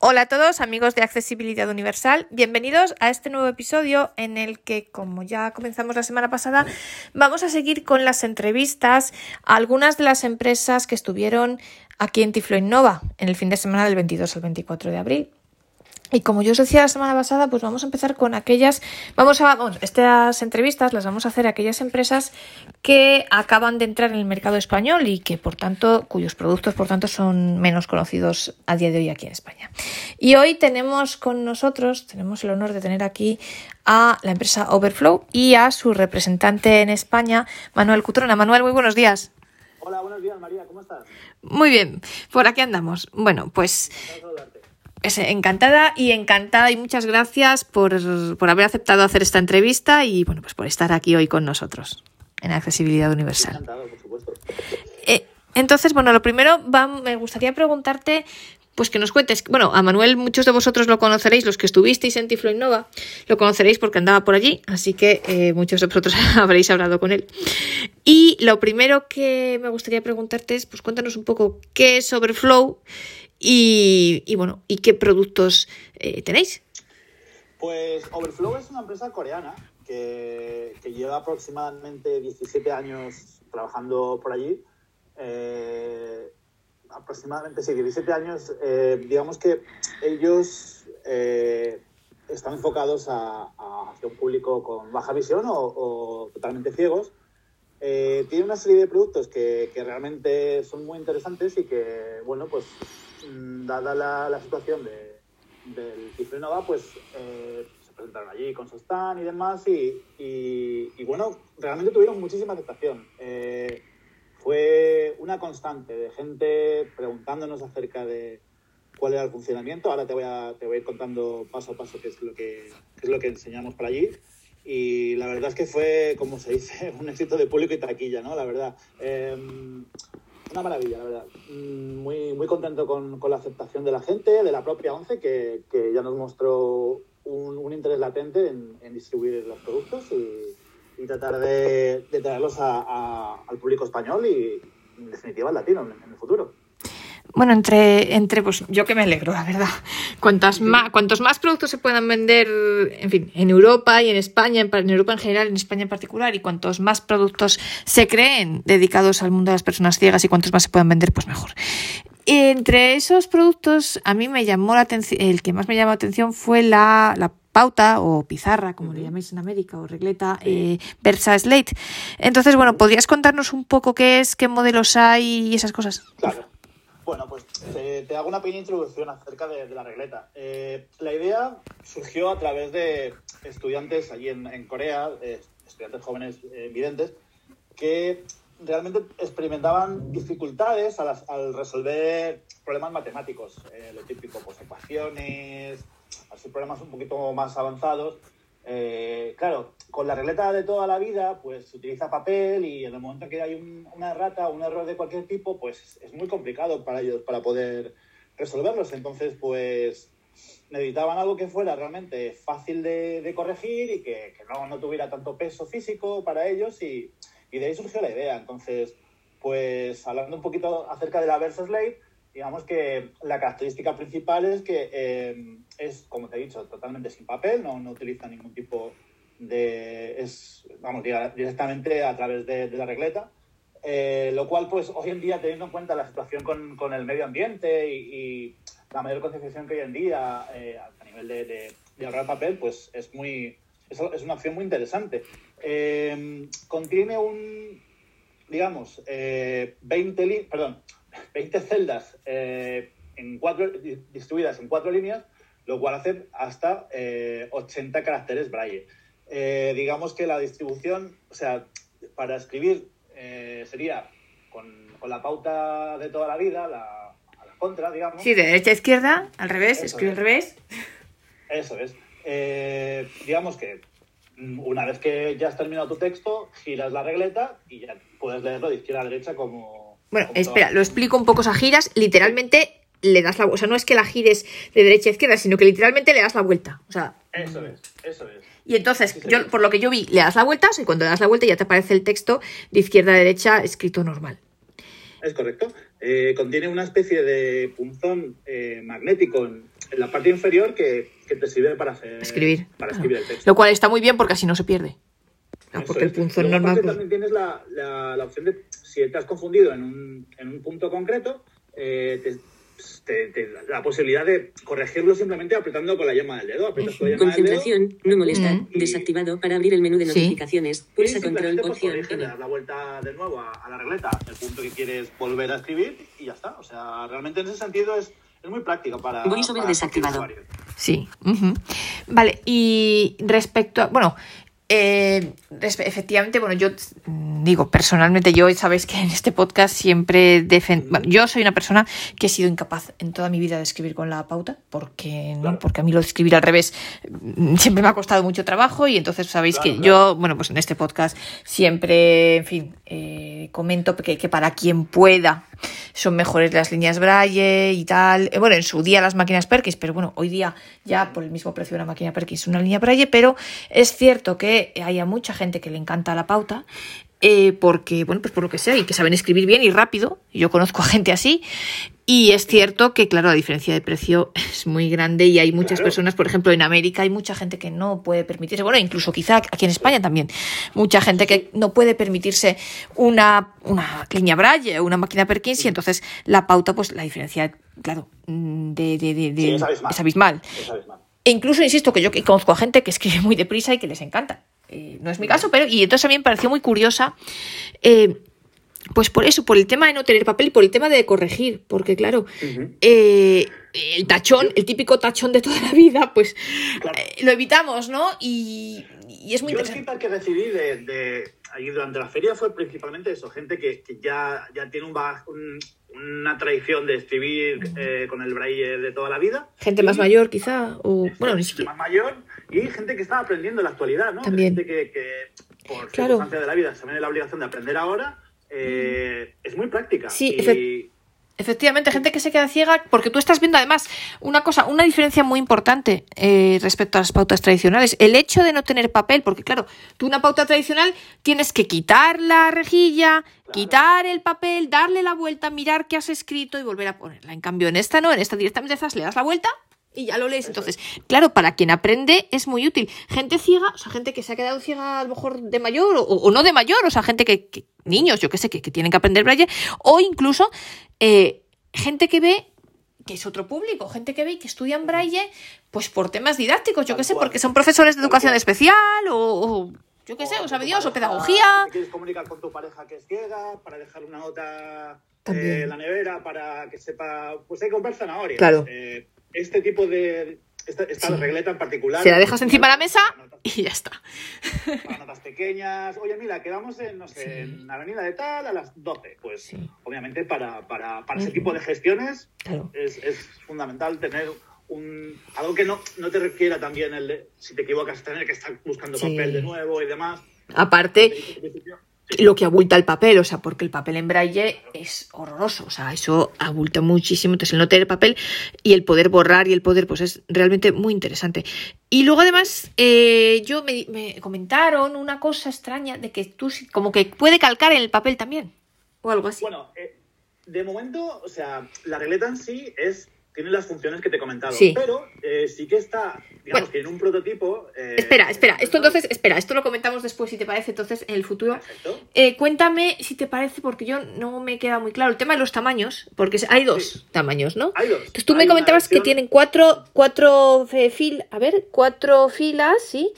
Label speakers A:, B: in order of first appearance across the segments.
A: Hola a todos amigos de Accesibilidad Universal, bienvenidos a este nuevo episodio en el que, como ya comenzamos la semana pasada, vamos a seguir con las entrevistas a algunas de las empresas que estuvieron aquí en Tiflo Innova en el fin de semana del 22 al 24 de abril. Y como yo os decía la semana pasada, pues vamos a empezar con aquellas, vamos a, vamos, estas entrevistas las vamos a hacer a aquellas empresas que acaban de entrar en el mercado español y que por tanto, cuyos productos por tanto son menos conocidos a día de hoy aquí en España. Y hoy tenemos con nosotros, tenemos el honor de tener aquí a la empresa Overflow y a su representante en España, Manuel Cutrona. Manuel, muy buenos días.
B: Hola, buenos días María, ¿cómo estás?
A: Muy bien, por aquí andamos. Bueno, pues encantada y encantada y muchas gracias por, haber aceptado hacer esta entrevista y bueno, pues por estar aquí hoy con nosotros en Accesibilidad Universal.
B: Por supuesto.
A: Eh, entonces, bueno, lo primero me gustaría preguntarte pues que nos cuentes. Bueno, a Manuel muchos de vosotros lo conoceréis, los que estuvisteis en Tiflo Innova, lo conoceréis porque andaba por allí, así que eh, muchos de vosotros habréis hablado con él. Y lo primero que me gustaría preguntarte es, pues cuéntanos un poco qué es Overflow y, bueno, ¿y qué productos eh, tenéis?
B: Pues Overflow es una empresa coreana que, lleva aproximadamente 17 años trabajando por allí. Eh, aproximadamente, sí, 17 años. Eh, digamos que ellos están enfocados a, hacia un público con baja visión o, totalmente ciegos. tiene una serie de productos que, que, realmente son muy interesantes y que, bueno, pues dada la, situación de, del Cifre Nova, pues eh, se presentaron allí con su stand y demás y, bueno, realmente tuvieron muchísima aceptación. Eh, fue una constante de gente preguntándonos acerca de cuál era el funcionamiento. Ahora te voy a, te voy a ir contando paso a paso qué es lo que, es lo que enseñamos por allí. Y la verdad es que fue, como se dice, un éxito de público y taquilla, ¿no? La verdad. Em, una maravilla, la verdad. Mm, muy, muy contento con, con, la aceptación de la gente, de la propia ONCE, que, que ya nos mostró un, interés latente en, en, distribuir los productos y, tratar de, traerlos al público español y, en definitiva, al latino en el futuro.
A: Bueno, entre, entre, pues yo que me alegro, la verdad. Cuantas más, cuantos más productos se puedan vender, en fin, en Europa y en España, en Europa en general, en España en particular, y cuantos más productos se creen dedicados al mundo de las personas ciegas y cuantos más se puedan vender, pues mejor. Entre esos productos, a mí me llamó la atención, el que más me llamó la atención fue la, la pauta o pizarra, como le llamáis en América, o regleta, eh, Versa Slate. Entonces, bueno, ¿podrías contarnos un poco qué es, qué modelos hay y esas cosas?
B: Claro. Bueno, pues te, hago una pequeña introducción acerca de, la regleta. Eh, la idea surgió a través de estudiantes allí en, Corea, eh, estudiantes jóvenes eh, videntes, que realmente experimentaban dificultades al, resolver problemas matemáticos, lo típico, pues ecuaciones, así problemas un poquito más avanzados. claro, con la regleta de toda la vida, pues se utiliza papel y en el momento en que hay una errata o un error de cualquier tipo, pues es muy complicado para ellos para poder resolverlos. Entonces, pues necesitaban algo que fuera realmente fácil de, corregir y que, no, no, tuviera tanto peso físico para ellos y, de ahí surgió la idea. Entonces, pues hablando un poquito acerca de la Versa Slate, digamos que la característica principal es que eh, es, como te he dicho, totalmente sin papel, no, no utiliza ningún tipo de, es, vamos, directamente a través de, la regleta. Eh, lo cual, pues hoy en día, teniendo en cuenta la situación con, el medio ambiente y, la mayor concienciación que hay en día eh, a nivel de, de, ahorrar papel, pues es muy es, una opción muy interesante. Eh, contiene un, digamos, 20, perdón, 20 celdas en cuatro, distribuidas en cuatro líneas, lo cual hace hasta 80 caracteres braille. Eh, digamos que la distribución, o sea, para escribir eh, sería con, la pauta de toda la vida, la, a la contra, digamos.
A: Sí, de derecha a izquierda, al revés, escribe al revés.
B: Eso es. Eh, digamos que mm, una vez que ya has terminado tu texto, giras la regleta y ya puedes leerlo de izquierda a derecha como...
A: Bueno, espera, lo explico un poco a giras. Literalmente le das la o sea, no es que la gires de derecha a izquierda, sino que literalmente le das la vuelta. O sea,
B: eso es, eso es.
A: Y entonces, yo, por lo que yo vi, le das la vuelta, y cuando le das la vuelta ya te aparece el texto de izquierda a derecha escrito normal.
B: Es correcto. Eh, contiene una especie de punzón eh, magnético en, en la parte inferior que, que te sirve para hacer
A: Escribir.
B: para
A: Claro.
B: escribir el texto.
A: Lo cual está muy bien porque así no se pierde. Porque el punzón normal. pues-
B: también tienes la, la- la opción de, si te has confundido en un, en un punto concreto, eh, te, te- te da la posibilidad de corregirlo simplemente apretando con la yema del dedo. Con la yema del dedo
C: Concentración, no molestar,
A: Mm.
C: desactivado para abrir el menú de
A: Sí.
C: notificaciones.
B: y
C: Pulsa control
B: pues,
C: opción
B: corriges, le das la vuelta de nuevo a, a la regleta, el punto que quieres volver a escribir y ya está. O sea, realmente en ese sentido es, es muy práctico para...
C: VoiceOver
B: para
C: desactivado.
A: Sí. Vale, y respecto a. Bueno, eh, efectivamente, bueno, yo digo, personalmente, yo sabéis que en este podcast siempre defen- bueno, yo soy una persona que he sido incapaz en toda mi vida de escribir con la pauta, porque no, porque a mí lo de escribir al revés mm, siempre me ha costado mucho trabajo y entonces sabéis
B: Claro,
A: que
B: claro.
A: yo, bueno, pues en este podcast siempre, en fin, eh, comento que, que para quien pueda son mejores las líneas Braille y tal. Eh, bueno, en su día las máquinas Perkins, pero bueno, hoy día ya por el mismo precio de una máquina Perkins una línea Braille, pero es cierto que haya mucha gente que le encanta la pauta. eh, porque, bueno, pues por lo que sea, y que saben escribir bien y rápido. Yo conozco a gente así. Y es cierto que, claro, la diferencia de precio es muy grande y hay muchas
B: Claro.
A: personas, por ejemplo, en América hay mucha gente que no puede permitirse, bueno, incluso quizá aquí en España también, mucha gente que no puede permitirse una, una línea Braille o una máquina Perkins y entonces la pauta, pues la diferencia, claro, mm, de, de, de- de-
B: Sí, es abismal.
A: es. E incluso, insisto, que yo conozco a gente que escribe muy deprisa y que les encanta. Eh, no es mi caso, pero. Y entonces a mí me pareció muy curiosa. eh, pues por eso, por el tema de no tener papel y por el tema de corregir. Porque, claro, eh, el tachón, el típico tachón de toda la vida, pues
B: Claro.
A: eh, lo evitamos, ¿no? Y, y es muy
B: Yo el
A: interesante.
B: feedback que recibí de, de ahí durante la feria fue principalmente eso, gente que, que ya, ya tiene un bag- un- una tradición de escribir eh, con el braille de toda la vida.
A: Gente más
B: Y-
A: mayor, quizá, o. Bueno, ni siquiera.
B: más mayor y gente que está aprendiendo en la actualidad, ¿no?
A: También.
B: Gente que, que por
A: Claro.
B: circunstancias de la vida se ve la obligación de aprender ahora. eh, es muy práctica.
A: Sí,
B: y,
A: Efectivamente, gente que se queda ciega, porque tú estás viendo además una cosa, una diferencia muy importante eh, respecto a las pautas tradicionales. El hecho de no tener papel, porque claro, tú una pauta tradicional tienes que quitar la rejilla, quitar el papel, darle la vuelta, mirar qué has escrito y volver a ponerla. En cambio, en esta no, en esta directamente estás, le das la vuelta y ya lo lees. Entonces, claro, para quien aprende es muy útil. Gente ciega, o sea, gente que se ha quedado ciega a lo mejor de mayor o, o no de mayor, o sea, gente que, que- niños, yo que sé, que, que tienen que aprender braille, o incluso eh, gente que ve que es otro público, gente que ve y que estudian braille, pues por temas didácticos, yo que sé, porque son profesores de educación especial o, o yo qué sé, o sabe Dios, o pedagogía.
B: Si quieres comunicar con tu pareja que es ciega, para dejar una nota
A: También.
B: eh, en la nevera, para que sepa, pues hay que comprar zanahorias.
A: Claro.
B: Eh, este tipo de, esta, esta
A: Sí.
B: regleta en particular.
A: Se la dejas encima de la mesa
B: notas,
A: y ya está.
B: para notas pequeñas. Oye, mira, quedamos en, no sé,
A: Sí.
B: en la avenida de tal a las 12. Pues,
A: Sí.
B: obviamente, para, para, para ese
A: Ujú.
B: tipo de gestiones
A: Claro.
B: es, es fundamental tener un, algo que no, no te requiera también el de, si te equivocas, tener que estar buscando
A: Sí.
B: papel de nuevo y demás.
A: Aparte, lo que abulta el papel, o sea, porque el papel en braille es horroroso, o sea, eso abulta muchísimo, entonces el no tener papel y el poder borrar y el poder, pues es realmente muy interesante. Y luego además, eh, yo me, me comentaron una cosa extraña de que tú, como que puede calcar en el papel también, o algo así.
B: Bueno, eh, de momento, o sea, la regleta en sí es tiene las funciones que te he comentado,
A: Sí.
B: pero eh, sí que está, digamos
A: Bueno.
B: que en un prototipo. eh,
A: espera, espera, esto entonces, espera, esto lo comentamos después, si te parece, entonces, en el futuro. Eh, cuéntame si te parece, porque yo no me queda muy claro el tema de los tamaños, porque hay dos
B: Sí.
A: tamaños, ¿no?
B: Hay dos.
A: Entonces tú me
B: Hay
A: comentabas que tienen cuatro, cuatro filas, a ver, cuatro filas, ¿sí?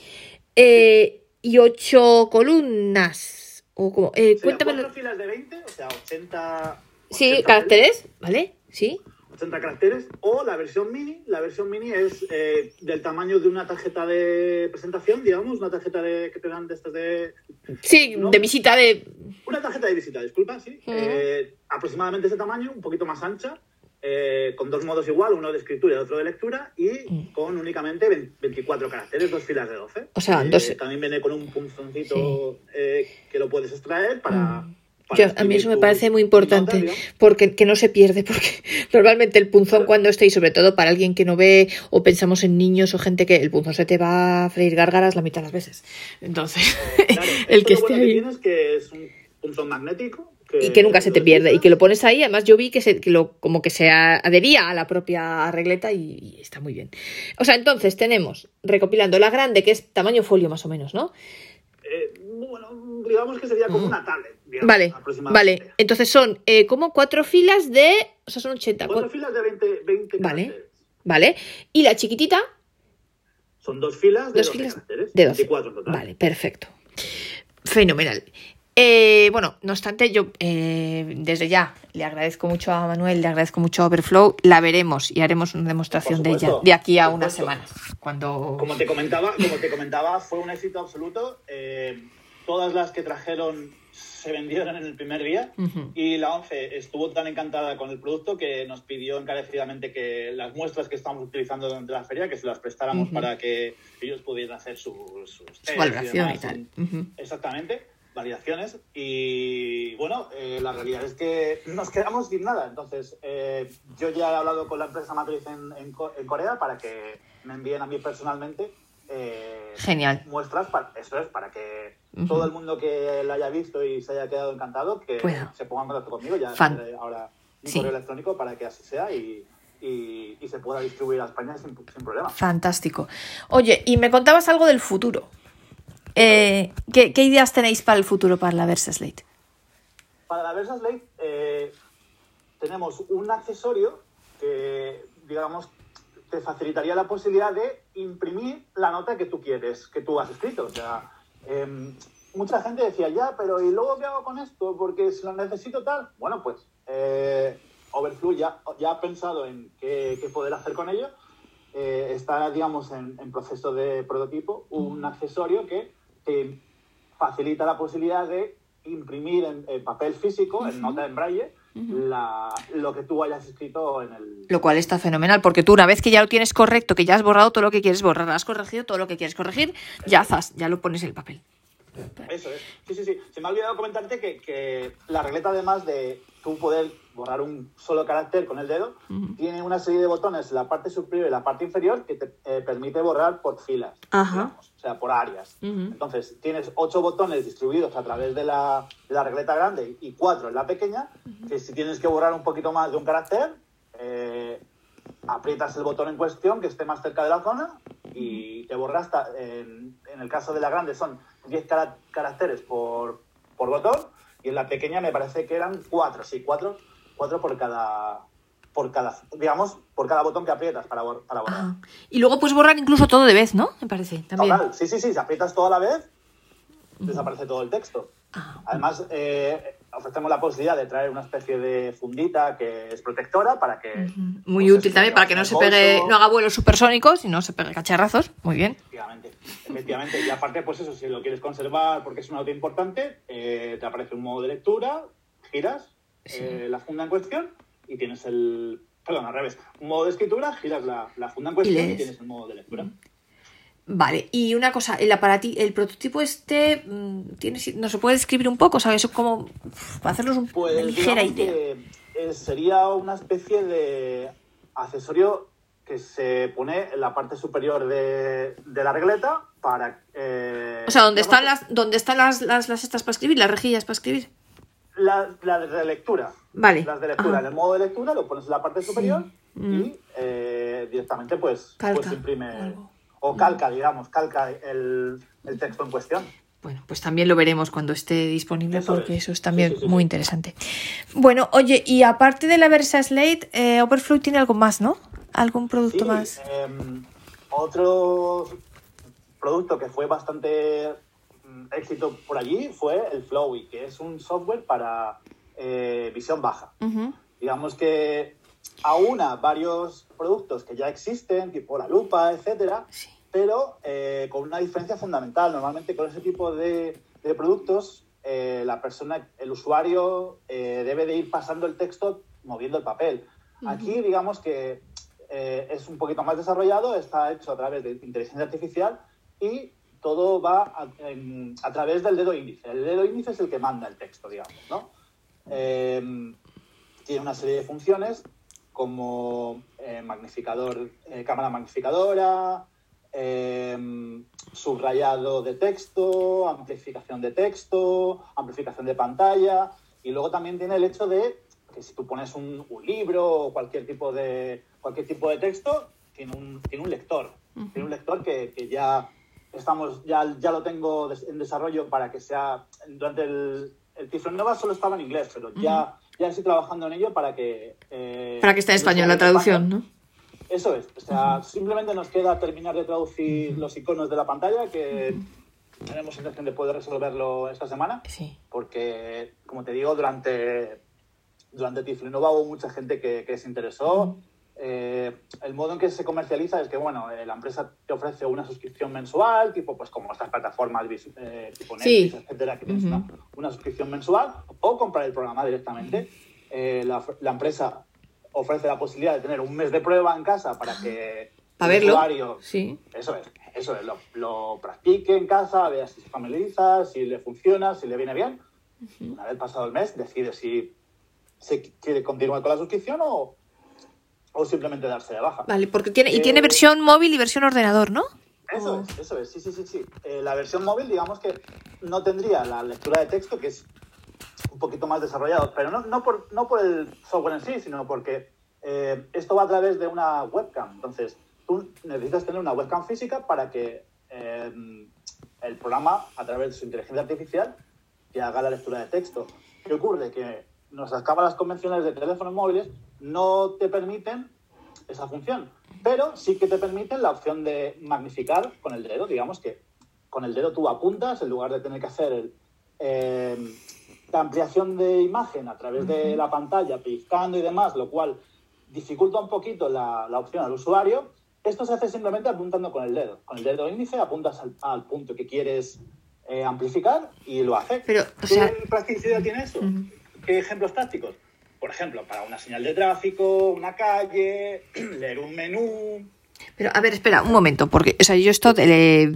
A: Eh, y ocho columnas. O como, eh,
B: serían
A: cuéntame.
B: cuatro filas de 20, o sea, 80.
A: Sí,
B: 80
A: caracteres, ¿vale? Sí.
B: 80 caracteres, o la versión mini. La versión mini es eh, del tamaño de una tarjeta de presentación, digamos, una tarjeta de, que te dan de estas de.
A: Sí,
B: ¿No?
A: de visita de.
B: Una tarjeta de visita, disculpa, sí. Eh, aproximadamente ese tamaño, un poquito más ancha, eh, con dos modos igual, uno de escritura y otro de lectura, y
A: Mm.
B: con únicamente 20 24 caracteres, dos filas de 12.
A: O sea, dos-
B: También viene con un punzoncito que lo puedes extraer para.
A: Mm.
B: para
A: Yo- a mí eso me parece muy importante, porque que no se pierde, porque normalmente el punzón cuando esté, y sobre todo para alguien que no ve, o pensamos en niños o gente que el punzón se te va a freír gárgaras la mitad de las veces. Entonces,
B: Claro,
A: el que esté ahí.
B: que es un punzón magnético
A: y que nunca se te pierde y que lo pones ahí además yo vi que, se, que lo como que se adhería a la propia regleta y, y, está muy bien o sea entonces tenemos recopilando la grande que es tamaño folio más o menos no
B: eh, bueno digamos que sería como una tablet digamos,
A: vale vale. Entonces son eh, como cuatro filas de o sea son 80
B: cuatro filas de 20, 20
A: vale
B: caracteres.
A: vale. Y la chiquitita
B: son dos filas de
A: dos
B: 12
A: filas
B: caracteres
A: de 12
B: 24 en total.
A: Vale perfecto. Fenomenal eh, bueno, no obstante, yo eh, desde ya le agradezco mucho a Manuel, le agradezco mucho a Overflow, la veremos y haremos una demostración de ella de aquí a unas semanas. Cuando
B: Como te comentaba, como te comentaba, fue un éxito absoluto. Eh, todas las que trajeron se vendieron en el primer día y la ONCE estuvo tan encantada con el producto que nos pidió encarecidamente que las muestras que estamos utilizando durante la feria, que se las prestáramos para que ellos pudieran hacer sus, sus
A: su valoración y
B: demás.
A: tal.
B: Exactamente, validaciones. Y bueno, eh, la realidad es que nos quedamos sin nada. Entonces, eh, yo ya he hablado con la empresa matriz en, en en Corea para que me envíen a mí personalmente eh,
A: Genial.
B: muestras. Para, eso es, para que todo el mundo que la haya visto y se haya quedado encantado, que se ponga en contacto conmigo. Ya
A: Fan.
B: ahora mi
A: Sí.
B: correo electrónico para que así sea y, y- y se pueda distribuir a España sin, sin problema.
A: Fantástico. Oye, y me contabas algo del futuro. Eh, ¿qué, qué ideas tenéis para el futuro para la Versa Slate?
B: Para la Versa Slate eh, tenemos un accesorio que, digamos, te facilitaría la posibilidad de imprimir la nota que tú quieres, que tú has escrito. O sea, em, mucha gente decía, ya, pero ¿y luego qué hago con esto? Porque si lo necesito tal. Bueno, pues eh, Overflow ya, ya ha pensado en qué, qué poder hacer con ello. Eh, está, digamos, en, en proceso de prototipo un accesorio que facilita la posibilidad de imprimir en, en papel físico, en nota en braille, la- lo que tú hayas escrito en el...
A: Lo cual está fenomenal, porque tú una vez que ya lo tienes correcto, que ya has borrado todo lo que quieres borrar, has corregido todo lo que quieres corregir, ya zas, ya lo pones en el papel.
B: Eso es. Sí, sí, sí. Se me ha olvidado comentarte que, que la regleta, además de tú poder borrar un solo carácter con el dedo,
A: Ujú.
B: tiene una serie de botones en la parte superior y la parte inferior que te eh, permite borrar por filas,
A: Ajá.
B: digamos, o sea, por áreas.
A: Ujú.
B: Entonces, tienes ocho botones distribuidos a través de la, de la regleta grande y cuatro en la pequeña, que si tienes que borrar un poquito más de un carácter, eh, aprietas el botón en cuestión que esté más cerca de la zona y te borras, hasta- en, en el caso de la grande son 10 cara- caracteres por, por botón y en la pequeña me parece que eran cuatro, sí, cuatro, cuatro por cada, por cada, digamos, por cada botón que aprietas para, para borrar.
A: Ah. Y luego puedes borrar incluso todo de vez, ¿no? Me parece, también.
B: Total, sí, sí, sí, si aprietas todo a la vez, desaparece todo el texto.
A: Ah,
B: Además, eh, ofrecemos la posibilidad de traer una especie de fundita que es protectora para que...
A: Muy
B: pues,
A: útil también para que no se pegue, no haga vuelos supersónicos y no se pegue cacharrazos. Muy bien.
B: Efectivamente, efectivamente. Y aparte, pues eso, si lo quieres conservar porque es una nota importante, eh, te aparece un modo de lectura, giras eh, la funda en cuestión y tienes el... Perdón, al revés. Un modo de escritura, giras la, la funda en cuestión y, tienes el modo de lectura.
A: Vale, y una cosa, el aparati, el prototipo este, mm, tiene, ¿nos lo puede describir un poco? ¿Sabes? Como para hacernos un-
B: Pues
A: una ligera idea.
B: que eh, sería una especie de accesorio que se pone en la parte superior de, de la regleta para... eh,
A: O sea, ¿dónde están las, dónde están las, las, las estas para escribir, las rejillas para escribir?
B: La- Las de lectura.
A: Vale.
B: Las de lectura. En el modo de lectura lo pones en la parte superior
A: Mm.
B: y eh, directamente pues,
A: Calca
B: pues imprime...
A: o
B: calca, digamos, calca el, el texto en cuestión.
A: Bueno, pues también lo veremos cuando esté disponible
B: Eso
A: porque
B: es.
A: eso es también
B: Sí, sí, sí,
A: muy
B: sí.
A: interesante. Bueno, oye, y aparte de la Versa Slate, eh, Overflow tiene algo más, ¿no? ¿Algún producto
B: Sí,
A: más?
B: em, otro producto que fue bastante éxito por allí fue el Flowy, que es un software para eh, visión baja.
A: Ujú.
B: Digamos que aúna varios productos que ya existen, tipo la lupa, etcétera,
A: Sí.
B: pero eh, con una diferencia fundamental. Normalmente con ese tipo de, de productos, eh, la persona, el usuario, eh, debe de ir pasando el texto moviendo el papel. Aquí, digamos que eh, es un poquito más desarrollado, está hecho a través de inteligencia artificial y todo va a, en- a través del dedo índice. El dedo índice es el que manda el texto, digamos, ¿no? Eh, tiene una serie de funciones como eh, magnificador, eh, cámara magnificadora, eh, subrayado de texto, amplificación de texto, amplificación de pantalla. Y luego también tiene el hecho de que si tú pones un, un libro o cualquier tipo de, cualquier tipo de texto, tiene un, tiene un lector. Tiene un lector que, que ya estamos, ya, ya lo tengo en desarrollo para que sea, durante el, el Nova solo estaba en inglés, pero ya, ya estoy trabajando en ello para que... eh,
A: Para que esté en español la traducción, ¿no?
B: Eso es, o sea, simplemente nos queda terminar de traducir los iconos de la pantalla, que tenemos intención de poder resolverlo esta semana,
A: Sí.
B: porque, como te digo, durante, durante Tiflinova hubo mucha gente que, que se interesó. Eh, el modo en que se comercializa es que, bueno, eh, la empresa te ofrece una suscripción mensual, tipo, pues como estas plataformas eh, tipo
A: Sí.
B: Netflix, etcétera, que tienes una, una suscripción mensual, o comprar el programa directamente. Eh, la, la empresa ofrece la posibilidad de tener un mes de prueba en casa para que
A: Para
B: el
A: verlo.
B: usuario
A: Sí.
B: eso es, eso es, lo, lo practique en casa, vea si se familiariza, si le funciona, si le viene bien. Una vez pasado el mes, decide si se quiere continuar con la suscripción o, o simplemente darse de baja.
A: Vale, porque tiene, y
B: Eh,
A: tiene versión móvil y versión ordenador, ¿no?
B: Eso
A: Oh.
B: es, eso es, sí, sí, sí, sí. Eh, la versión móvil, digamos que no tendría la lectura de texto, que es un poquito más desarrollado, pero no, no, por, no por el software en sí, sino porque eh, esto va a través de una webcam. Entonces, tú necesitas tener una webcam física para que el programa, a través de su inteligencia artificial, te haga la lectura de texto. ¿Qué ocurre? Que nuestras cámaras convencionales de teléfonos móviles no te permiten esa función, pero sí que te permiten la opción de magnificar con el dedo. Digamos que con el dedo tú apuntas en lugar de tener que hacer el, eh, la ampliación de imagen a través de la pantalla, pellizcando y demás, lo cual dificulta un poquito la, la opción al usuario. Esto se hace simplemente apuntando con el dedo. Con el dedo índice apuntas al, al punto que quieres eh, amplificar y lo hace.
A: Pero, o
B: ¿Qué
A: sea-
B: practicidad tiene eso? ¿Qué ejemplos tácticos? Por ejemplo, para una señal de tráfico, una calle, leer un menú.
A: Pero, a ver, espera, un momento, porque, o sea, yo esto, le-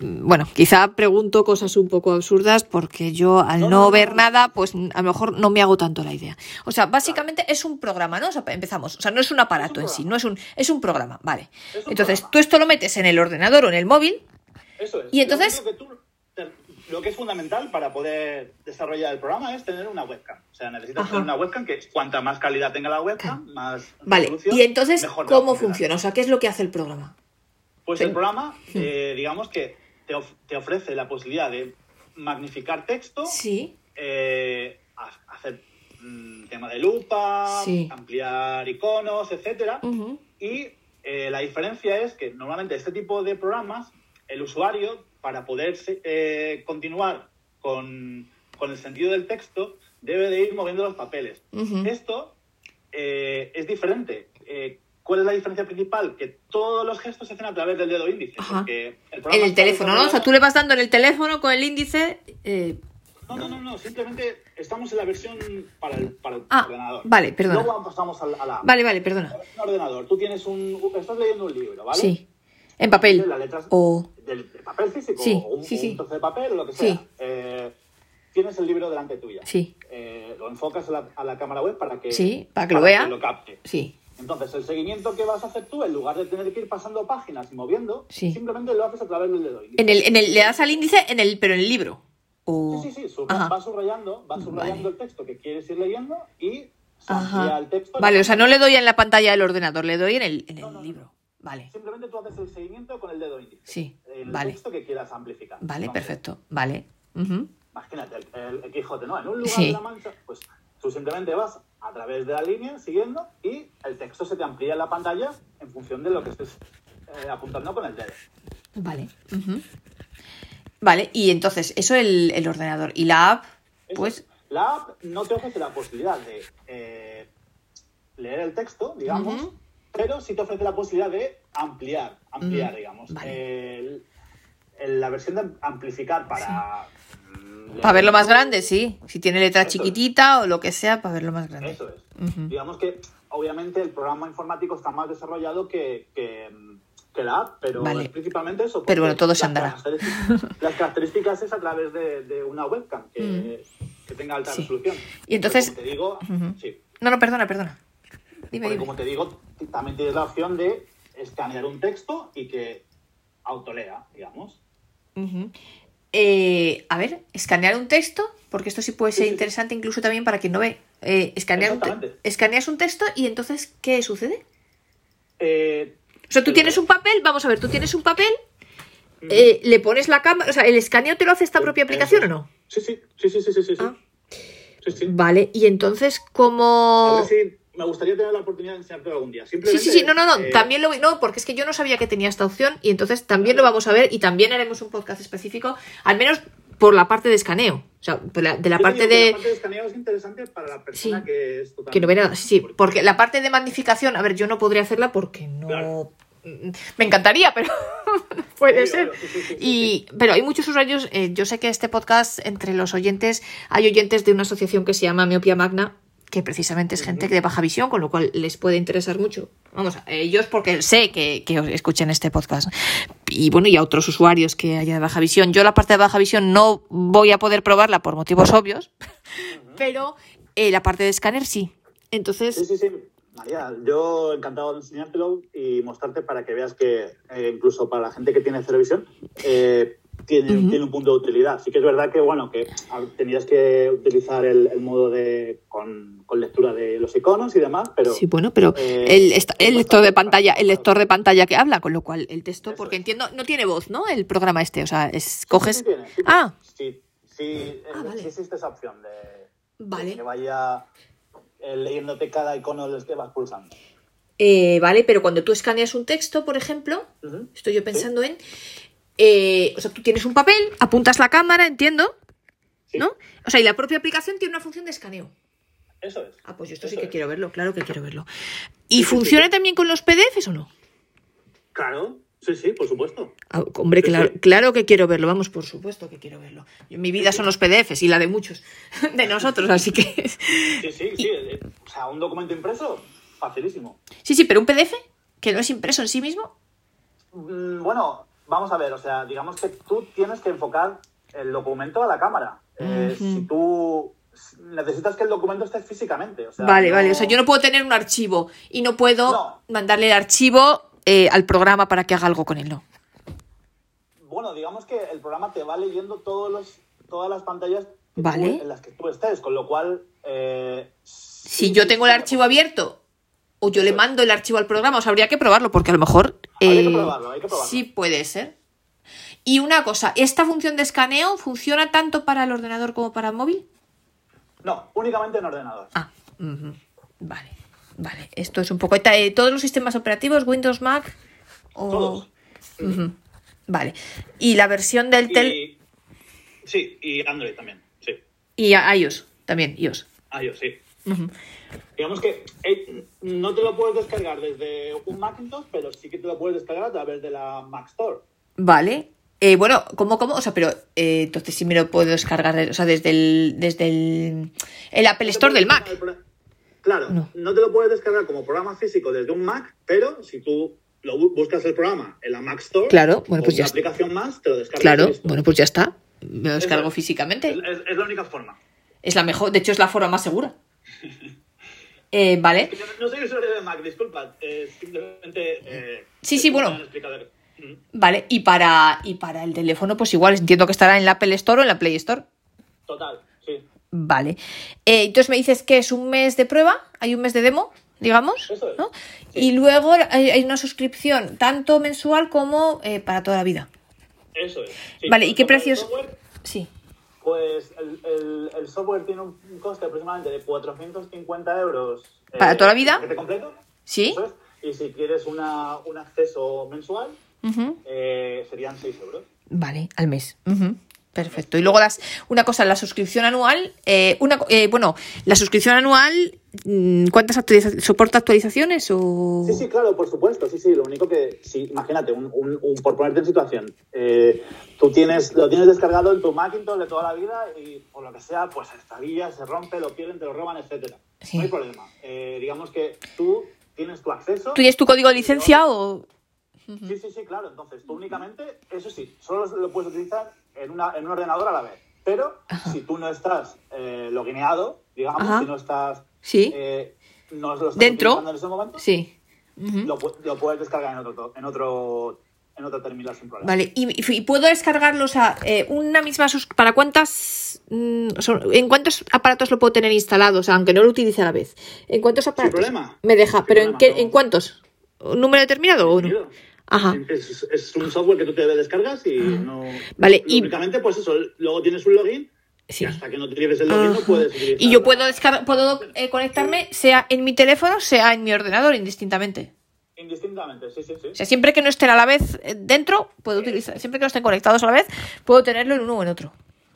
A: bueno, quizá pregunto cosas un poco absurdas porque yo al no,
B: No, no, no,
A: ver
B: no.
A: nada, pues a lo mejor no me hago tanto la idea. O sea, básicamente es un programa, ¿no? O sea, empezamos. O sea, no es un aparato en sí, no es un, es un programa, vale.
B: Un
A: Entonces,
B: programa.
A: tú esto lo metes en el ordenador o en el móvil,
B: Eso es.
A: Y entonces-
B: Lo, único que tú- lo que es fundamental para poder desarrollar el programa es tener una webcam. O sea, necesitas
A: Ajá.
B: tener una webcam que cuanta más calidad tenga la webcam, más
A: vale. Y entonces,
B: mejor
A: ¿cómo funciona? O sea, ¿qué es lo que hace el programa?
B: Pues
A: Ten-
B: el programa, eh, digamos que te, of- te ofrece la posibilidad de magnificar texto,
A: Sí.
B: eh, ha- hacer mm, tema de lupa,
A: Sí.
B: ampliar iconos, etcétera. Y eh, la diferencia es que normalmente este tipo de programas, el usuario, para poder eh, continuar con, con el sentido del texto, debe de ir moviendo los papeles. Esto eh, es diferente. Eh, ¿Cuál es la diferencia principal? Que todos los gestos se hacen a través del dedo índice. Porque el
A: En el teléfono, ¿no? O sea, tú le vas dando en el teléfono con el índice. eh,
B: No, no, no, no, simplemente estamos en la versión para el, para el
A: Ah,
B: ordenador.
A: vale, perdona.
B: Luego pasamos a la, a la-
A: Vale, vale, perdona.
B: un ordenador. Tú tienes un, estás leyendo un libro, ¿vale?
A: Sí. En papel.
B: Las letras
A: O.
B: del, de papel físico
A: Sí,
B: o un,
A: sí, sí.
B: un trozo de papel o lo que
A: Sí.
B: sea. Eh, tienes el libro delante tuya.
A: Sí.
B: Eh, lo enfocas a la, a la cámara web para que,
A: Sí, para que lo vea.
B: lo capte.
A: Sí.
B: Entonces, el seguimiento que vas a hacer tú, en lugar de tener que ir pasando páginas y moviendo,
A: Sí.
B: simplemente lo haces a través del dedo índice.
A: En el, en el, le das al índice, en el, pero en el libro. O...
B: Sí, sí, sí.
A: Ajá.
B: va subrayando, va subrayando
A: Vale.
B: el texto que quieres ir leyendo y se el texto.
A: Vale, o sea, no le doy en la pantalla del ordenador, le doy en el, en el
B: No, no, no.
A: Vale.
B: Simplemente tú haces el seguimiento con el dedo índice.
A: Sí,
B: El
A: vale.
B: texto que quieras amplificar.
A: Vale, perfecto. Vale.
B: Imagínate, el, el Quijote, ¿no? En un lugar
A: Sí.
B: de la mancha, pues tú simplemente vas a través de la línea siguiendo y el texto se te amplía en la pantalla en función de lo que estés eh, apuntando con el dedo.
A: Vale. Vale, y entonces, eso el, el ordenador. Y la app,
B: Eso.
A: pues.
B: La app no te ofrece la posibilidad de eh, leer el texto, digamos. Pero sí te ofrece la posibilidad de ampliar, ampliar,
A: Mm,
B: digamos.
A: vale.
B: El- el- la versión de amplificar para... mm,
A: Para verlo más grande, sí. Si tiene letra
B: Eso es.
A: chiquitita o lo que sea, para verlo más grande.
B: Eso es. Digamos que, obviamente, el programa informático está más desarrollado que, que, que la app, pero
A: Vale.
B: es principalmente eso.
A: Pero bueno, todo se andará.
B: características- Las características es a través de, de una webcam que, que tenga alta
A: Mm. Sí.
B: resolución.
A: Y entonces-
B: Pero como te digo,
A: Ujú.
B: sí.
A: No, no, perdona, perdona. Dime, dime.
B: como te digo, también tienes la opción de escanear un texto y que autolea, digamos.
A: Eh, a ver, escanear un texto, porque esto sí puede ser
B: Sí, sí, sí.
A: interesante incluso también para quien no ve. Eh, escanear un te-
B: Exactamente.
A: escaneas un texto y entonces, ¿qué sucede?
B: Eh,
A: O sea, tú tienes un papel, vamos a ver, tú tienes un papel, le pones la cámara, o sea, ¿el escaneo te lo hace esta propia aplicación o no?
B: Sí, sí, sí, sí, sí, sí, sí.
A: Ah.
B: Sí, sí.
A: Vale, y entonces,
B: A
A: ¿cómo...?
B: ver si me gustaría tener la oportunidad de enseñártelo algún día.
A: Sí,
B: Simplemente,
A: sí, sí, no, no, no,
B: eh,
A: también lo no, porque es que yo no sabía que tenía esta opción y entonces también lo vamos a ver y también haremos un podcast específico, al menos por la parte de escaneo, o sea, por la- de la parte de...
B: La parte de escaneo es interesante para la persona
A: Sí.
B: que es totalmente...
A: Que no ve nada, sí, sí,
B: Porque-
A: la parte de magnificación, a ver, yo no podría hacerla porque no...
B: Claro.
A: Mm, Me encantaría, pero no puede ser. y, pero hay muchos usuarios, eh, yo sé que este podcast, entre los oyentes, hay oyentes de una asociación que se llama Miopía Magna, que precisamente es gente de baja visión, con lo cual les puede interesar mucho. Vamos, a ellos porque sé que, que escuchen este podcast. Y bueno, y a otros usuarios que haya de baja visión. Yo la parte de baja visión no voy a poder probarla por motivos obvios, pero eh, la parte de escáner sí. Entonces,
B: Sí, sí, sí. María, yo encantado de enseñártelo y mostrarte para que veas que eh, incluso para la gente que tiene televisión eh, tiene, tiene un punto de utilidad. Sí que es verdad que, bueno, que tenías que utilizar el, el modo de con, con lectura de los iconos y demás, pero...
A: Sí, bueno, pero
B: eh,
A: el, el lector de pantalla, el lector de pantalla que habla, con lo cual el texto,
B: Eso
A: porque
B: es.
A: entiendo, no tiene voz, ¿no? El programa este, o sea, es
B: Sí,
A: coges.
B: sí tiene, sí tiene.
A: Ah,
B: Sí, sí, eh,
A: Ah, vale.
B: sí existe esa opción de,
A: Vale.
B: de que vaya eh, leyéndote cada icono del que vas pulsando.
A: eh, vale, pero cuando tú escaneas un texto, por ejemplo, estoy yo pensando en, eh, o sea, tú tienes un papel, apuntas la cámara, entiendo,
B: Sí,
A: ¿no? O sea, y la propia aplicación tiene una función de escaneo.
B: Eso es.
A: Ah, pues yo esto sí que
B: es.
A: quiero verlo, claro que quiero verlo. ¿Y
B: sí,
A: funciona
B: sí.
A: también con los PDFs o no?
B: Claro, sí, sí, por supuesto.
A: Ah, hombre, claro, claro que quiero verlo, vamos, por supuesto que quiero verlo. Yo- mi vida son los PDFs y la de muchos de nosotros, así que...
B: Sí, sí, sí. eh, O sea, un documento impreso, facilísimo.
A: Sí, sí, pero un PDF que no es impreso en sí mismo.
B: Mm, Bueno, vamos a ver, o sea, digamos que tú tienes que enfocar el documento a la cámara. Eh. Si tú necesitas que el documento esté físicamente. O sea,
A: Vale,
B: no-
A: vale, o sea, yo no puedo tener un archivo y no puedo
B: No.
A: mandarle el archivo eh, al programa para que haga algo con él, ¿no?
B: Bueno, digamos que el programa te va leyendo todos los, todas las pantallas tú- en las que tú estés, con lo cual... eh,
A: Si yo tengo el archivo abierto o yo le mando el archivo al programa, o sea, habría que probarlo porque a lo mejor...
B: Habría que
A: eh,
B: probarlo, hay que probarlo.
A: Sí puede ser. Y una cosa, ¿esta función de escaneo funciona tanto para el ordenador como para el móvil?
B: No, únicamente en ordenador.
A: Ah, vale, vale. Esto es un poco... ¿Todos los sistemas operativos, Windows, Mac? O...
B: Todos.
A: Vale. ¿Y la versión del tel...
B: Y, sí, y Android también, sí.
A: Y iOS, también, iOS.
B: iOS, sí. Digamos que eh, no te lo puedes descargar desde un Macintosh, pero sí que te lo puedes descargar a través de la Mac Store.
A: Vale. Eh, bueno, ¿cómo, cómo? O sea, pero eh, entonces sí me lo puedo descargar, de- o sea, desde el, desde el, el Apple
B: No
A: Store del Mac.
B: pro- Claro,
A: No.
B: no. te lo puedes descargar como programa físico desde un Mac, pero si tú lo buscas el programa en la Mac Store,
A: Claro, bueno, pues ya
B: una
A: está.
B: aplicación más, te lo descargas.
A: Claro, bueno, pues ya está. Me lo descargo
B: es.
A: físicamente.
B: Es, es la única forma.
A: Es la mejor, de hecho es la forma más segura. Eh, vale.
B: No soy usuario de Mac, disculpa. eh, simplemente. eh,
A: Sí, sí, bueno. Vale, y para, y para el teléfono, pues igual, entiendo que estará en la Apple Store o en la Play Store.
B: Total, sí.
A: Vale. Eh, entonces me dices que es un mes de prueba, hay un mes de demo, digamos,
B: Eso es.
A: ¿no?
B: Sí.
A: Y luego hay, una suscripción tanto mensual como eh, para toda la vida.
B: Eso es. sí.
A: Vale, ¿y qué precios? Sí.
B: Pues el, el- el software tiene un coste aproximadamente de 450 euros. eh,
A: ¿Para toda la vida?
B: el paquete completo.
A: ¿Sí?
B: Es. Y si quieres una, un acceso mensual, eh, serían 6 euros.
A: Vale, al mes. Ujú. Perfecto. Y luego las, una cosa, la suscripción anual, eh, una, eh, bueno, la suscripción anual, mm, ¿cuántas actualizaciones? ¿Soporta actualizaciones o...?
B: Sí, sí, claro, por supuesto. Sí, sí. Lo único que, sí, imagínate, un, un- un- por ponerte en situación, eh, tú tienes, lo tienes descargado en tu Macintosh de toda la vida y por lo que sea, pues se extravía, se rompe, lo pierden, te lo roban, etcétera.
A: Sí.
B: No hay problema. Eh, digamos que tú tienes tu acceso.
A: ¿Tú tienes tu código de licencia o...?
B: Sí, sí, sí, claro. Entonces, tú únicamente, eso sí, solo lo puedes utilizar en, una, en un ordenador a la vez. Pero
A: Ajá.
B: si tú no estás eh, logineado, digamos,
A: Ajá.
B: si no estás...
A: Sí.
B: eh, no lo estás
A: Dentro.
B: en ese momento,
A: Sí.
B: Lo, pu- lo puedes descargar en otro, en otro en otra terminal sin problema.
A: Vale, y, puedo descargarlos a eh, una misma ¿Para cuántas? mm, son- ¿En cuántos aparatos lo puedo tener instalado? O sea, aunque no lo utilice a la vez. ¿En cuántos aparatos?
B: problema.
A: Me deja,
B: Sin
A: pero ¿en, qué,
B: no.
A: ¿en cuántos? ¿Un número determinado o no? Ajá.
B: Es, es un software que tú te descargas y no.
A: Vale, y-
B: Únicamente, pues eso, luego tienes un login
A: Sí.
B: y hasta que no utilices el login no
A: Ajá.
B: puedes utilizar.
A: Y yo
B: la-
A: puedo descargar, puedo eh, conectarme sea en mi teléfono, sea en mi ordenador, indistintamente.
B: Indistintamente, sí, sí, sí.
A: O sea, siempre que no estén a la vez eh, dentro, puedo utilizar, siempre que no estén conectados a la vez, puedo tenerlo en uno o en otro.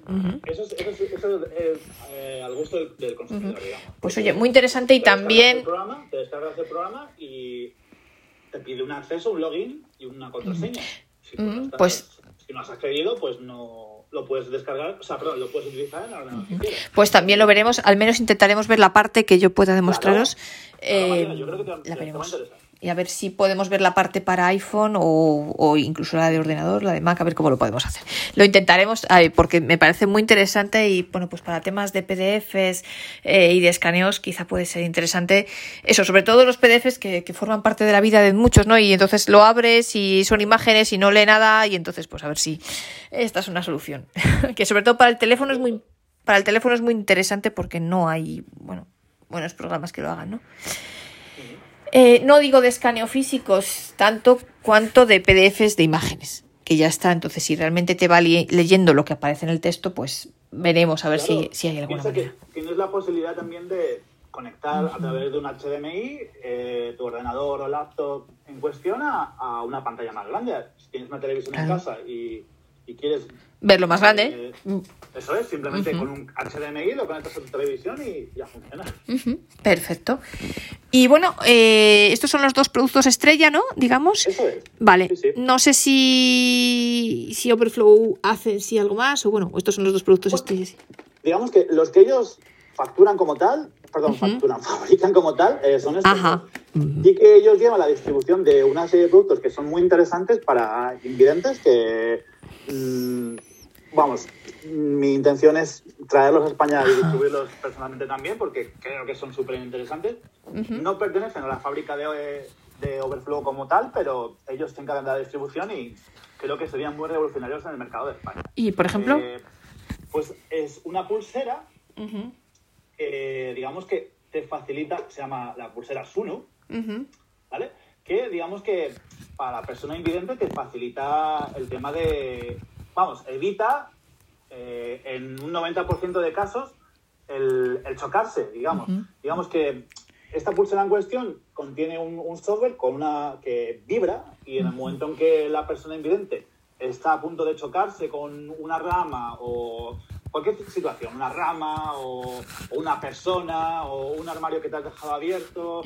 A: Ujú.
B: Eso es, eso es, eso es, eh, al gusto del, del consumidor, digamos.
A: Pues oye, muy interesante y
B: Te descargas
A: también
B: el programa, te descargas el programa y te pide un acceso, un login y una contraseña. Si, tú no
A: Mm,
B: estás-
A: pues-
B: si no has accedido, pues no lo puedes descargar, o sea, perdón, lo puedes utilizar en la ordenador que.
A: Pues también lo veremos, al menos intentaremos ver la parte que yo pueda demostraros.
B: Claro,
A: eh,
B: yo creo que te-
A: la
B: te
A: veremos.
B: va a interesar.
A: Y a ver si podemos ver la parte para iPhone o, incluso la de ordenador, la de Mac, a ver cómo lo podemos hacer. Lo intentaremos porque me parece muy interesante y bueno, pues para temas de PDFs eh, y de escaneos quizá puede ser interesante. Eso, sobre todo los PDFs que, que forman parte de la vida de muchos, ¿no? Y entonces lo abres y son imágenes y no lee nada y entonces pues a ver si esta es una solución. que sobre todo para el teléfono es muy para el teléfono es muy interesante porque no hay, bueno, buenos programas que lo hagan, ¿no? Eh, no digo de escaneo físicos tanto cuanto de PDFs de imágenes, que ya está. Entonces, si realmente te va leyendo lo que aparece en el texto, pues veremos a ver si,
B: Claro,
A: si hay alguna
B: piensa
A: manera.
B: que tienes la posibilidad también de conectar a través de un HDMI eh, tu ordenador o laptop en cuestión a, a una pantalla más grande. Si tienes una televisión en casa y, y quieres...
A: Verlo más grande.
B: eh, eso es, simplemente con un HDMI lo conectas a tu televisión y ya funciona.
A: Perfecto. Y bueno, eh, estos son los dos productos estrella, ¿no? Digamos.
B: Eso es.
A: Vale.
B: Sí, sí.
A: No sé si, si Overflow hace si algo más o bueno, estos son los dos productos estrella.
B: Digamos que los que ellos facturan como tal, perdón, facturan, fabrican como tal, eh, son estos.
A: Ajá.
B: Y que ellos llevan la distribución de una serie de productos que son muy interesantes para invidentes que, mm, vamos, mi intención es traerlos a España y distribuirlos personalmente también porque creo que son súper interesantes. No pertenecen a la fábrica de, de Overflow como tal, pero ellos se encargan de la distribución y creo que serían muy revolucionarios en el mercado de España.
A: Y por ejemplo.
B: Eh, pues es una pulsera que digamos que te facilita, se llama la pulsera Sunu,
A: ujú.
B: ¿vale? Que digamos que para la persona invidente te facilita el tema de, vamos, evita eh, en un 90% de casos el, el chocarse, digamos. Digamos que esta pulsera en cuestión contiene un, un software con una que vibra y en el momento en que la persona invidente está a punto de chocarse con una rama o cualquier situación, una rama o, o una persona o un armario que te has dejado abierto,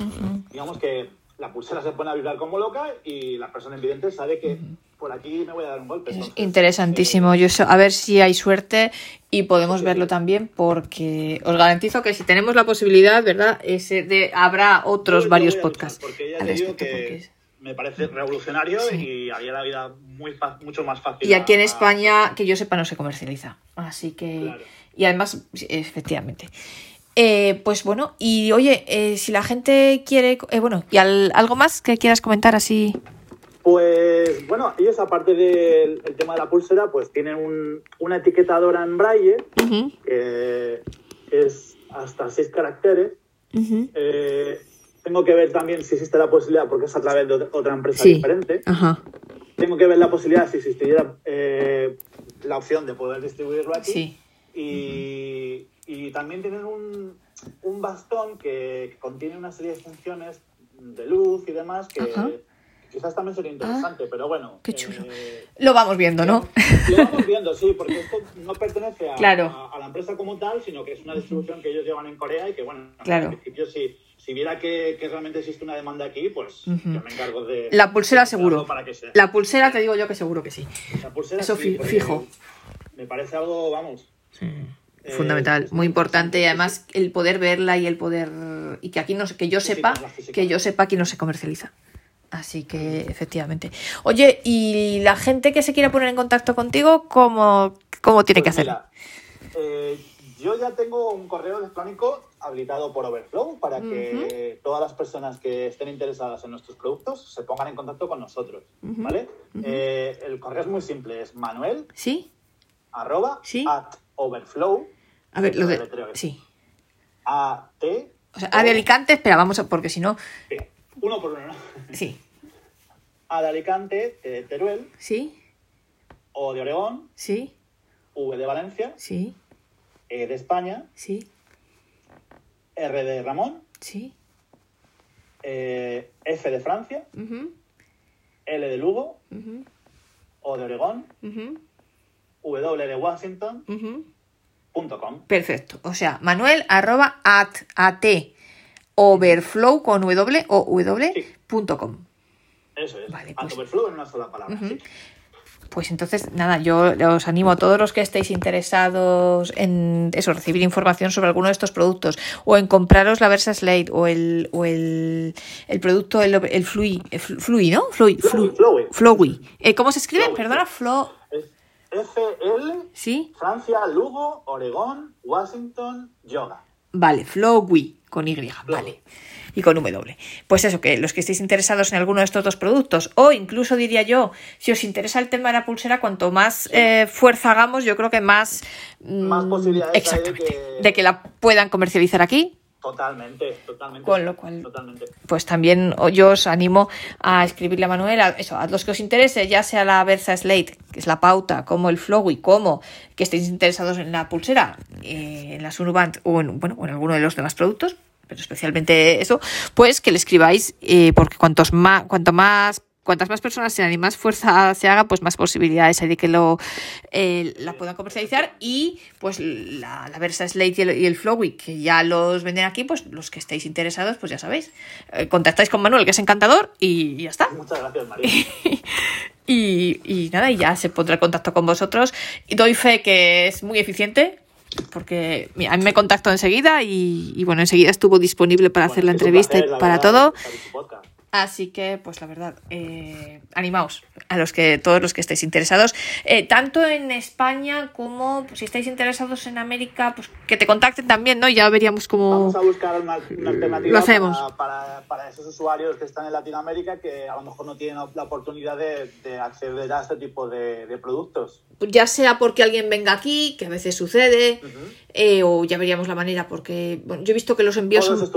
B: digamos que la pulsera se pone a vibrar como loca y la persona invidente sabe que por aquí me voy a dar un golpe.
A: Es
B: Entonces,
A: interesantísimo. Yo so- a ver si hay suerte y podemos verlo también, porque os garantizo que si tenemos la posibilidad, ¿verdad? Ese de, habrá otros
B: Yo
A: varios podcasts.
B: Porque ya
A: al
B: te digo
A: respecto,
B: que
A: porque es-
B: me parece revolucionario
A: Sí.
B: y haría la vida muy mucho más fácil.
A: Y aquí en
B: a-
A: España, que yo sepa, no se comercializa. Así que.
B: Claro.
A: Y además, efectivamente. Eh, pues bueno, y oye, eh, si la gente quiere. eh, bueno, ¿y al- algo más que quieras comentar así?
B: Pues bueno, ellos aparte del el tema de la pulsera, pues tienen un- una etiquetadora en braille que es hasta seis caracteres. Eh, tengo que ver también si existe la posibilidad, porque es a través de otra empresa
A: Sí.
B: diferente.
A: Ajá.
B: Tengo que ver la posibilidad si existiera eh, la opción de poder distribuirlo aquí.
A: Sí.
B: Y, y también tienen un, un bastón que, que contiene una serie de funciones de luz y demás que
A: Ajá.
B: Quizás también sería interesante, pero bueno.
A: qué chulo.
B: eh,
A: Lo vamos viendo, ¿no?
B: Lo vamos viendo, sí, porque esto no pertenece a,
A: Claro.
B: a- a la empresa como tal, sino que es una distribución que ellos llevan en Corea y que, bueno,
A: Claro.
B: en principio, si, si viera que, que realmente existe una demanda aquí, pues yo me encargo de...
A: La pulsera
B: de
A: seguro.
B: para que sea.
A: La pulsera te digo yo que seguro que sí.
B: La pulsera,
A: eso
B: sí,
A: fijo.
B: Me parece algo, vamos... eh,
A: Fundamental, muy importante y además el poder verla y el poder y que aquí no se- que yo
B: Sí, sí,
A: sepa que yo sepa que no se comercializa. Así que efectivamente. Oye, y la gente que se quiera poner en contacto contigo, ¿cómo, cómo tiene
B: Pues
A: que hacer?
B: mira, eh, Yo ya tengo un correo electrónico habilitado por Overflow para que todas las personas que estén interesadas en nuestros productos se pongan en contacto con nosotros, ¿vale? Eh, el correo es muy simple, es manuel
A: ¿Sí?
B: arroba
A: Sí.
B: at overflow.
A: A ver, lo de... Sí.
B: A T
A: O sea, A de Alicante, espera, vamos a... Porque si no...
B: sí, uno por uno, ¿no?
A: Sí.
B: A de Alicante, T de Teruel,
A: Sí.
B: O de Oregón,
A: Sí.
B: V de Valencia,
A: Sí.
B: E de España,
A: Sí.
B: R de Ramón,
A: Sí.
B: eh, F de Francia, L de Lugo, O de Oregón, W de Washington, punto com.
A: Perfecto. O sea, manuel arroba at, at overflow con w o w
B: Sí.
A: punto com.
B: Eso es.
A: Vale, pues-
B: overflow en una sola palabra. sí.
A: Pues entonces, nada, yo os animo a todos los que estéis interesados en eso, recibir información sobre alguno de estos productos o en compraros la Versa Slate o el, o el, el producto, el, el Flui, el Flui, ¿no? Flui,
B: Flui,
A: Flu-
B: Flui.
A: Eh, ¿Cómo se escribe?
B: Flowey,
A: Perdona. Flo...
B: FL,
A: ¿Sí?
B: Francia, Lugo, Oregón, Washington, Yoga.
A: Vale, Flowey, con Y, vale. Y con W. Pues eso, que los que estéis interesados en alguno de estos dos productos, o incluso diría yo, si os interesa el tema de la pulsera, cuanto más eh, fuerza hagamos, yo creo que más.
B: Más
A: mm,
B: posibilidades hay de
A: Exactamente.
B: que-
A: de que la puedan comercializar aquí.
B: Totalmente, totalmente.
A: Con lo cual-
B: Totalmente.
A: Pues también yo os animo a escribirle a Manuel, a, eso, a los que os interese, ya sea la Versa Slate, que es la pauta, como el Flowy, como que estéis interesados en la pulsera, eh, en la Sunuband o en, bueno, en alguno de los demás productos, pero especialmente eso, pues que le escribáis, eh, porque cuantos más, cuanto más Cuantas más personas sean y más fuerza se haga, pues más posibilidades hay de que lo eh, la puedan comercializar. Y pues la, la Versa Slate y el, y el Flowy, que ya los venden aquí, pues los que estéis interesados, pues ya sabéis. Eh, contactáis con Manuel, que es encantador, y ya está.
B: Muchas gracias, María.
A: Y, y nada, y ya se pondrá en contacto con vosotros. Y doy fe que es muy eficiente, porque mira, a mí me contactó enseguida y, y bueno, enseguida estuvo disponible para hacer la entrevista
B: placer,
A: y
B: la
A: para
B: verdad,
A: todo. Así que, pues la verdad, eh, animaos a los que, todos los que estéis interesados, eh, tanto en España como pues, si estáis interesados en América, pues que te contacten también, ¿no? Ya veríamos cómo.
B: Vamos a buscar una, una alternativa
A: Lo hacemos.
B: Para, para, para esos usuarios que están en Latinoamérica que a lo mejor no tienen la oportunidad de, de acceder a este tipo de, de productos.
A: Ya sea porque alguien venga aquí, que a veces sucede, eh, o ya veríamos la manera, porque bueno, yo he visto que los envíos son,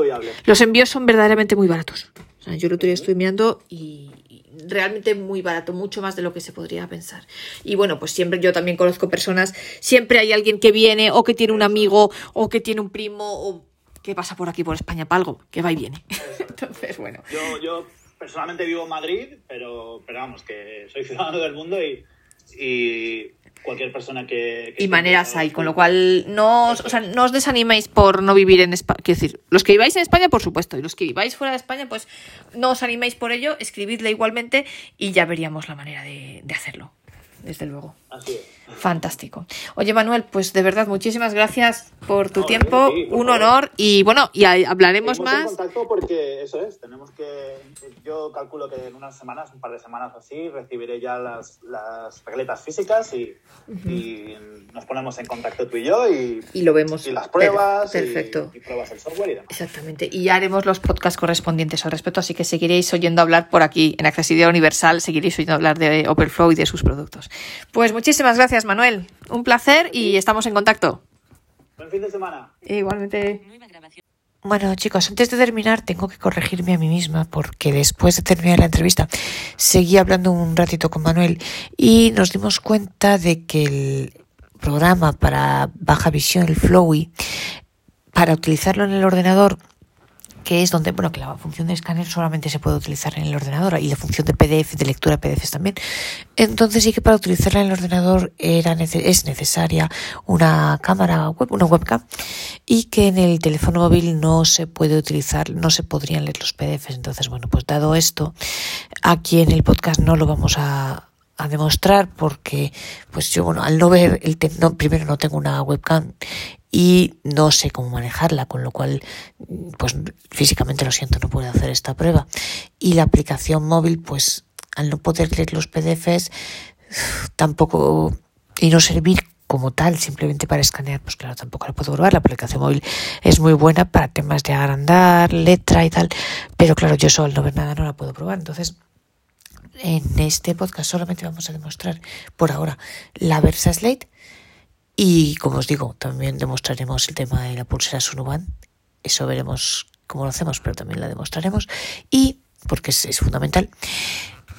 A: los envíos son verdaderamente muy baratos. Sea, yo el otro día estoy mirando y y realmente muy barato, mucho más de lo que se podría pensar. Y bueno, pues siempre yo también conozco personas, siempre hay alguien que viene o que tiene un amigo o que tiene un primo o que pasa por aquí por España para algo, que va y viene. Entonces, bueno.
B: Yo, yo personalmente vivo en Madrid, pero, pero vamos, que soy ciudadano del mundo y, y cualquier persona que... que
A: y maneras hay, con lo cual no os, o sea, no os desaniméis por no vivir en España. Quiero decir, los que viváis en España, por supuesto, y los que viváis fuera de España, pues no os animéis por ello, escribidle igualmente y ya veríamos la manera de, de hacerlo, desde luego.
B: Así es.
A: Fantástico. Oye, Manuel, pues de verdad, muchísimas gracias por tu
B: No,
A: tiempo,
B: sí, por
A: un
B: favor.
A: honor y bueno, y hablaremos
B: Seguimos en
A: más.
B: contacto porque eso es, tenemos que, yo calculo que en unas semanas, un par de semanas o así, recibiré ya las, las regletas físicas y, y nos ponemos en contacto tú y yo y,
A: Y lo vemos.
B: y las pruebas y-
A: Perfecto.
B: Y, pruebas el software y demás.
A: Exactamente. Y ya haremos los podcasts correspondientes al respecto, así que seguiréis oyendo hablar por aquí en Accesibilidad Universal, seguiréis oyendo hablar de Overflow y de sus productos. Pues muchísimas gracias, Manuel. Un placer y estamos en contacto.
B: Buen fin de semana.
A: Igualmente.
D: Bueno, chicos, antes de terminar tengo que corregirme a mí misma porque después de terminar la entrevista seguí hablando un ratito con Manuel y nos dimos cuenta de que el programa para baja visión, el Flowy, para utilizarlo en el ordenador, que es donde, bueno, que la función de escáner solamente se puede utilizar en el ordenador y la función de PDF, de lectura de PDFs también. Entonces sí que para utilizarla en el ordenador era nece- es necesaria una cámara web, una webcam, y que en el teléfono móvil no se puede utilizar, no se podrían leer los PDFs. Entonces, bueno, pues dado esto, aquí en el podcast no lo vamos a, demostrar porque, pues yo, bueno, al no ver el no, primero no tengo una webcam y no sé cómo manejarla, con lo cual, pues físicamente lo siento, no puedo hacer esta prueba. Y la aplicación móvil, pues al no poder leer los PDFs, tampoco y no servir como tal, simplemente para escanear, pues claro, tampoco la puedo probar. La aplicación móvil es muy buena para temas de agrandar, letra y tal, pero claro, yo solo al no ver nada no la puedo probar. Entonces, en este podcast solamente vamos a demostrar por ahora la Versa Slate y como os digo, también demostraremos el tema de la pulsera Sunuban. Eso veremos cómo lo hacemos, pero también la demostraremos y porque es, fundamental.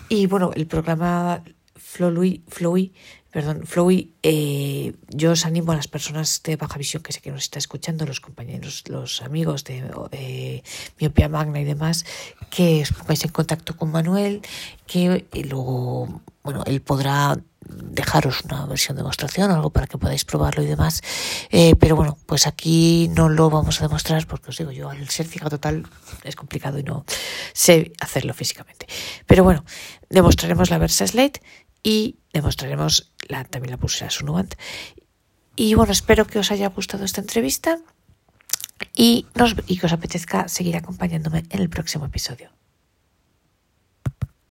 D: Y bueno, el programa Flowy, Flowy perdón, Flowy, eh, yo os animo a las personas de Baja Visión que sé que nos está escuchando, los compañeros, los amigos de, de Miopía Magna y demás, que os pongáis en contacto con Manuel, que luego, bueno, él podrá dejaros una versión de demostración, algo para que podáis probarlo y demás. Eh, pero bueno, pues aquí no lo vamos a demostrar porque os digo yo, al ser fija total es complicado y no sé hacerlo físicamente. Pero bueno, demostraremos la Versa Slate y demostraremos la, también la pulsera Sunubant. Y bueno, espero que os haya gustado esta entrevista y, nos, y que os apetezca seguir acompañándome en el próximo episodio.